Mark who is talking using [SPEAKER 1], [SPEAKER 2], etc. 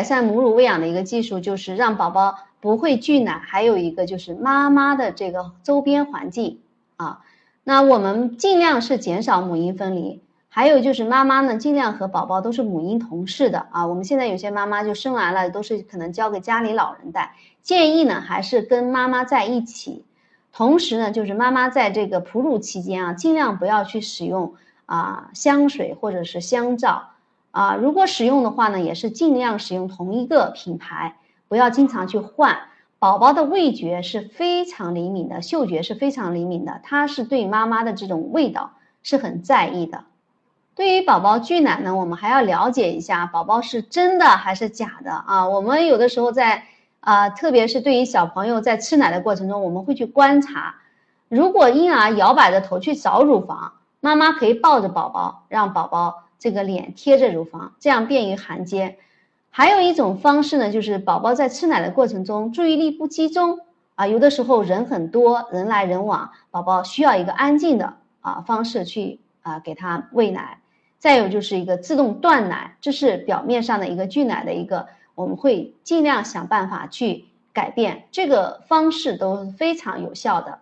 [SPEAKER 1] 改善母乳喂养的一个技术就是让宝宝不会拒奶，还有一个就是妈妈的这个周边环境啊。那我们尽量是减少母婴分离，还有就是妈妈呢尽量和宝宝都是母婴同室的啊。我们现在有些妈妈就生完了都是可能交给家里老人带，建议呢还是跟妈妈在一起。同时呢，就是妈妈在这个哺乳期间啊，尽量不要去使用啊香水或者是香皂啊。如果使用的话呢，也是尽量使用同一个品牌，不要经常去换。宝宝的味觉是非常灵敏的，嗅觉是非常灵敏的，他是对妈妈的这种味道是很在意的。对于宝宝拒奶呢，我们还要了解一下宝宝是真的还是假的啊。我们有的时候在。啊，特别是对于小朋友在吃奶的过程中，我们会去观察，如果婴儿摇摆着头去找乳房，妈妈可以抱着宝宝，让宝宝这个脸贴着乳房，这样便于含接。还有一种方式呢，就是宝宝在吃奶的过程中注意力不集中啊，有的时候人很多人来人往，宝宝需要一个安静的啊方式去啊给他喂奶。再有就是一个自动断奶，这是表面上的一个拒奶的一个。我们会尽量想办法去改变这个方式，都非常有效的。